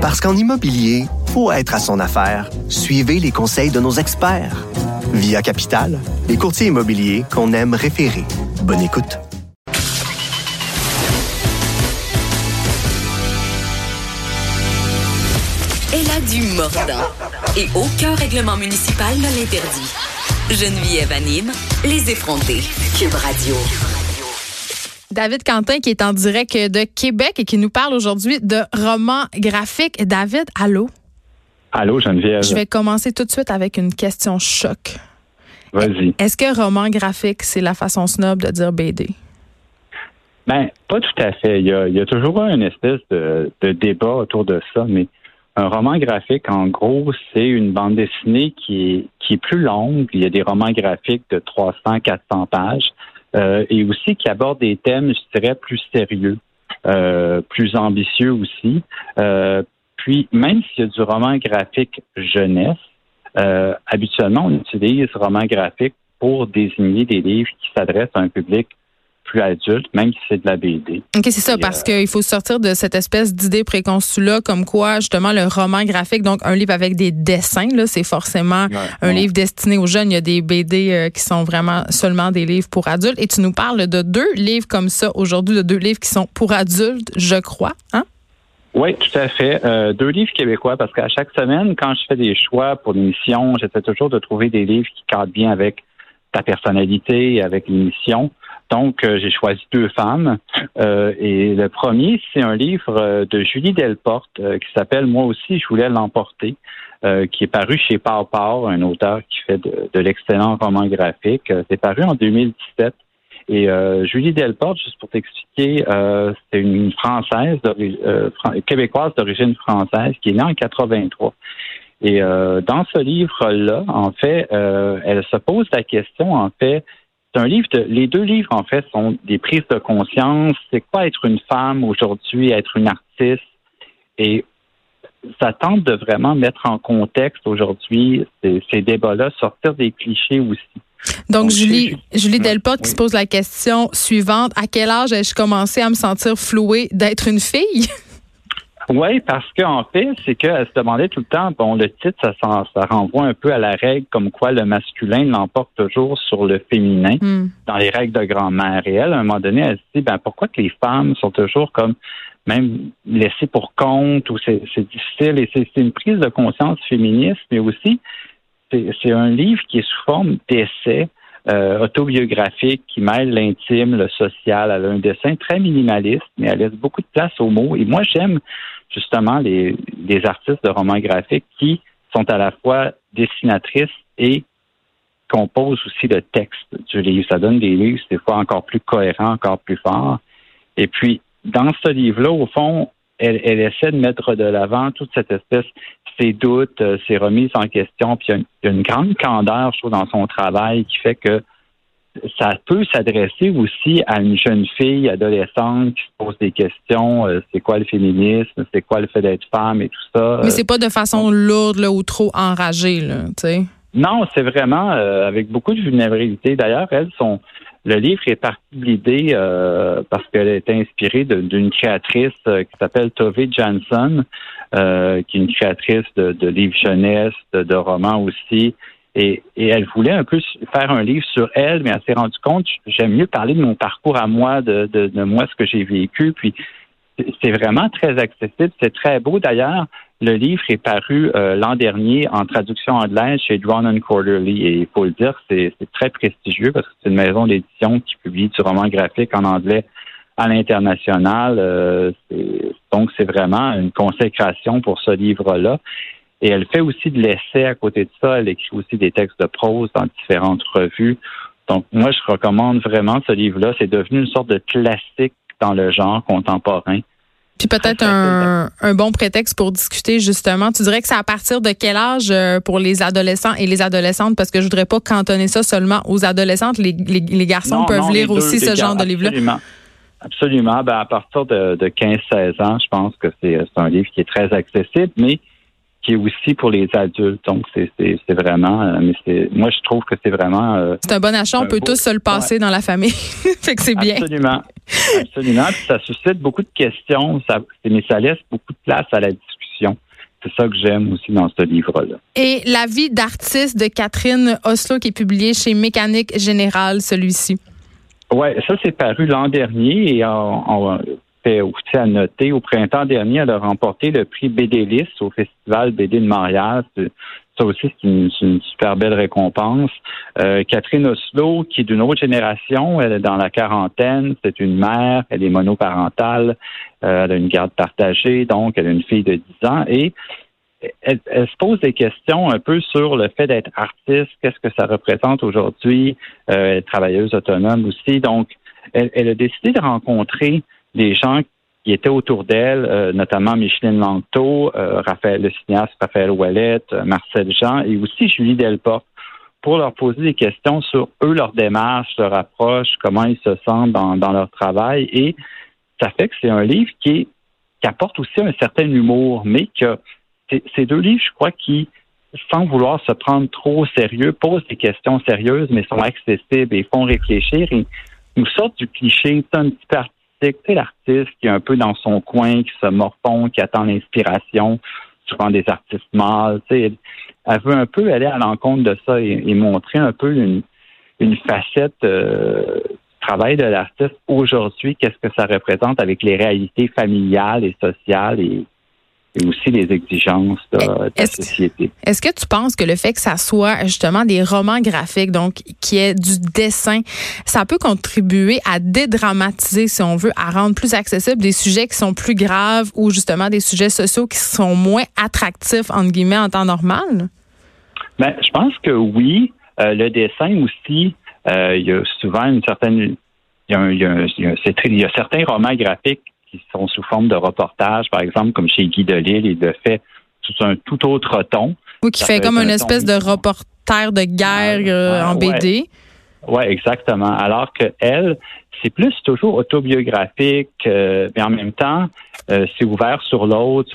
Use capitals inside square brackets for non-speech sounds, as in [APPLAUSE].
Parce qu'en immobilier, faut être à son affaire. Suivez les conseils de nos experts. Via Capital, les courtiers immobiliers qu'on aime référer. Bonne écoute. Elle a du mordant. Et aucun règlement municipal ne l'interdit. Geneviève anime les effrontés. Cube Radio. David Quentin qui est en direct de Québec et qui nous parle aujourd'hui de romans graphiques. David, allô? Allô, Geneviève. Je vais commencer tout de suite avec une question choc. Vas-y. Est-ce que roman graphique, c'est la façon snob de dire BD? Ben, pas tout à fait. Il y a, toujours une espèce de, débat autour de ça, mais un roman graphique, en gros, c'est une bande dessinée qui est, qui est plus longue. Il y a des romans graphiques de 300, 400 pages. Euh, et aussi qui aborde des thèmes, je dirais, plus sérieux, euh, plus ambitieux aussi. Euh, puis, même s'il y a du roman graphique jeunesse, habituellement, on utilise roman graphique pour désigner des livres qui s'adressent à un public plus adulte, même si c'est de la BD. OK, c'est ça, parce qu'il faut sortir de cette espèce d'idée préconçue-là, comme quoi, justement, le roman graphique, donc un livre avec des dessins, là, c'est forcément un livre destiné aux jeunes. Il y a des BD euh, qui sont vraiment seulement des livres pour adultes. Et tu nous parles de deux livres comme ça aujourd'hui, de deux livres qui sont pour adultes, je crois, hein? Oui, tout à fait. Euh, deux livres québécois, parce qu'à chaque semaine, quand je fais des choix pour l'émission, j'essaie toujours de trouver des livres qui cadrent bien avec ta personnalité, avec l'émission. Donc, euh, j'ai choisi deux femmes. Euh, et le premier, c'est un livre euh, de Julie Delporte qui s'appelle Moi aussi, je voulais l'emporter, qui est paru chez Pau un auteur qui fait de, l'excellent roman graphique. c'est paru en 2017. Et Julie Delporte, juste pour t'expliquer, c'est une Française, québécoise d'origine française qui est née en 83. Et dans ce livre-là, en fait, elle se pose la question, en fait, c'est un livre de, les deux livres, en fait, sont des prises de conscience. C'est quoi être une femme aujourd'hui, être une artiste? Et ça tente de vraiment mettre en contexte aujourd'hui ces, débats-là, sortir des clichés aussi. Donc, Julie, Julie Delporte qui se pose la question suivante. À quel âge ai-je commencé à me sentir flouée d'être une fille? [LAUGHS] Oui, parce qu'en fait, c'est qu'elle se demandait tout le temps, bon, le titre, ça, ça renvoie un peu à la règle comme quoi le masculin l'emporte toujours sur le féminin hmm. dans les règles de grand-mère. Et elle, à un moment donné, elle se dit, ben, pourquoi que les femmes sont toujours comme même laissées pour compte ou c'est difficile. Et c'est une prise de conscience féministe, mais aussi, c'est un livre qui est sous forme d'essai. Euh, autobiographique qui mêle l'intime, le social. Elle a un dessin très minimaliste, mais elle laisse beaucoup de place aux mots. Et moi, j'aime justement les, artistes de romans graphiques qui sont à la fois dessinatrices et composent aussi le texte du livre. Ça donne des livres, des fois, encore plus cohérents, encore plus forts. Et puis, dans ce livre-là, au fond, elle, essaie de mettre de l'avant toute cette espèce, ses doutes, euh, ses remises en question. Puis il y, a une, grande candeur, je trouve, dans son travail qui fait que ça peut s'adresser aussi à une jeune fille adolescente qui se pose des questions. Euh, c'est quoi le féminisme? C'est quoi le fait d'être femme et tout ça? Mais c'est pas de façon lourde là, ou trop enragée, là, tu sais. Non, c'est vraiment euh, avec beaucoup de vulnérabilité. D'ailleurs, elles sont. Le livre est parti de l'idée euh, parce qu'elle est inspirée d'une créatrice qui s'appelle Tove Jansson, qui est une créatrice de, livres jeunesse, de romans aussi, et, elle voulait un peu faire un livre sur elle, mais elle s'est rendue compte, j'aime mieux parler de mon parcours à moi, de, de, moi, ce que j'ai vécu. Puis c'est vraiment très accessible, c'est très beau. D'ailleurs, le livre est paru euh, l'an dernier en traduction anglaise chez Drawn Quarterly. Et il faut le dire, c'est très prestigieux parce que c'est une maison d'édition qui publie du roman graphique en anglais à l'international. Euh, donc, c'est vraiment une consécration pour ce livre-là. Et elle fait aussi de l'essai à côté de ça. Elle écrit aussi des textes de prose dans différentes revues. Donc, moi, je recommande vraiment ce livre-là. C'est devenu une sorte de classique dans le genre contemporain. Puis peut-être un, bon prétexte pour discuter justement. Tu dirais que c'est à partir de quel âge euh, pour les adolescents et les adolescentes? Parce que je voudrais pas cantonner ça seulement aux adolescentes. Les, garçons peuvent lire aussi ce genre de livre-là. Absolument. Absolument. Ben, à partir de, de 15-16 ans, je pense que c'est un livre qui est très accessible, mais qui est aussi pour les adultes. Donc, c'est vraiment, euh, mais c'est, moi, je trouve que c'est vraiment. Euh, c'est un bon achat. On peut tous se le passer dans la famille. [LAUGHS] fait que c'est bien. Absolument. Absolument. Puis ça suscite beaucoup de questions, ça, mais ça laisse beaucoup de place à la discussion. c'est ça que j'aime aussi dans ce livre-là. Et La vie d'artiste de Catherine Oslo qui est publié chez Mécanique Générale, celui-ci. Oui, ça c'est paru l'an dernier et on, fait aussi à noter, au printemps dernier, elle a remporté le prix BD au Festival BD de Montréal. Ça aussi, c'est une, super belle récompense. Euh, Catherine Oslo, qui est d'une autre génération, elle est dans la quarantaine, c'est une mère, elle est monoparentale, euh, elle a une garde partagée, donc elle a une fille de 10 ans et elle, se pose des questions un peu sur le fait d'être artiste, qu'est-ce que ça représente aujourd'hui, euh, elle est travailleuse autonome aussi, donc elle, elle, a décidé de rencontrer des gens qui étaient autour d'elle, euh, notamment Micheline Lanto, euh, Raphaël, le cinéaste Raphaël Ouellette, euh, Marcel Jean et aussi Julie Delporte pour leur poser des questions sur eux, leur démarche, leur approche, comment ils se sentent dans, leur travail. Et ça fait que c'est un livre qui, qui apporte aussi un certain humour, mais que ces deux livres, je crois, qui, sans vouloir se prendre trop au sérieux, posent des questions sérieuses, mais sont accessibles et font réfléchir et nous sortent du cliché un petit peu c'est l'artiste qui est un peu dans son coin, qui se morfond, qui attend l'inspiration, souvent des artistes mâles. Elle, elle veut un peu aller à l'encontre de ça et, montrer un peu une, une facette euh, travail de l'artiste aujourd'hui, qu'est-ce que ça représente avec les réalités familiales et sociales et, et aussi les exigences de, la société. Est-ce que tu penses que le fait que ça soit justement des romans graphiques, donc qui est du dessin, ça peut contribuer à dédramatiser, si on veut, à rendre plus accessibles des sujets qui sont plus graves ou justement des sujets sociaux qui sont moins attractifs, entre guillemets, en temps normal? Ben, je pense que oui. Euh, le dessin aussi, euh, il y a souvent une certaine... Il y a, il y a, il y a certains romans graphiques qui sont sous forme de reportage, par exemple, comme chez Guy Delisle, il le fait sous un tout autre ton. Ou qui fait comme une espèce de reporter de guerre euh, en BD. Oui, exactement. Alors que elle, c'est plus toujours autobiographique, euh, mais en même temps, euh, c'est ouvert sur l'autre,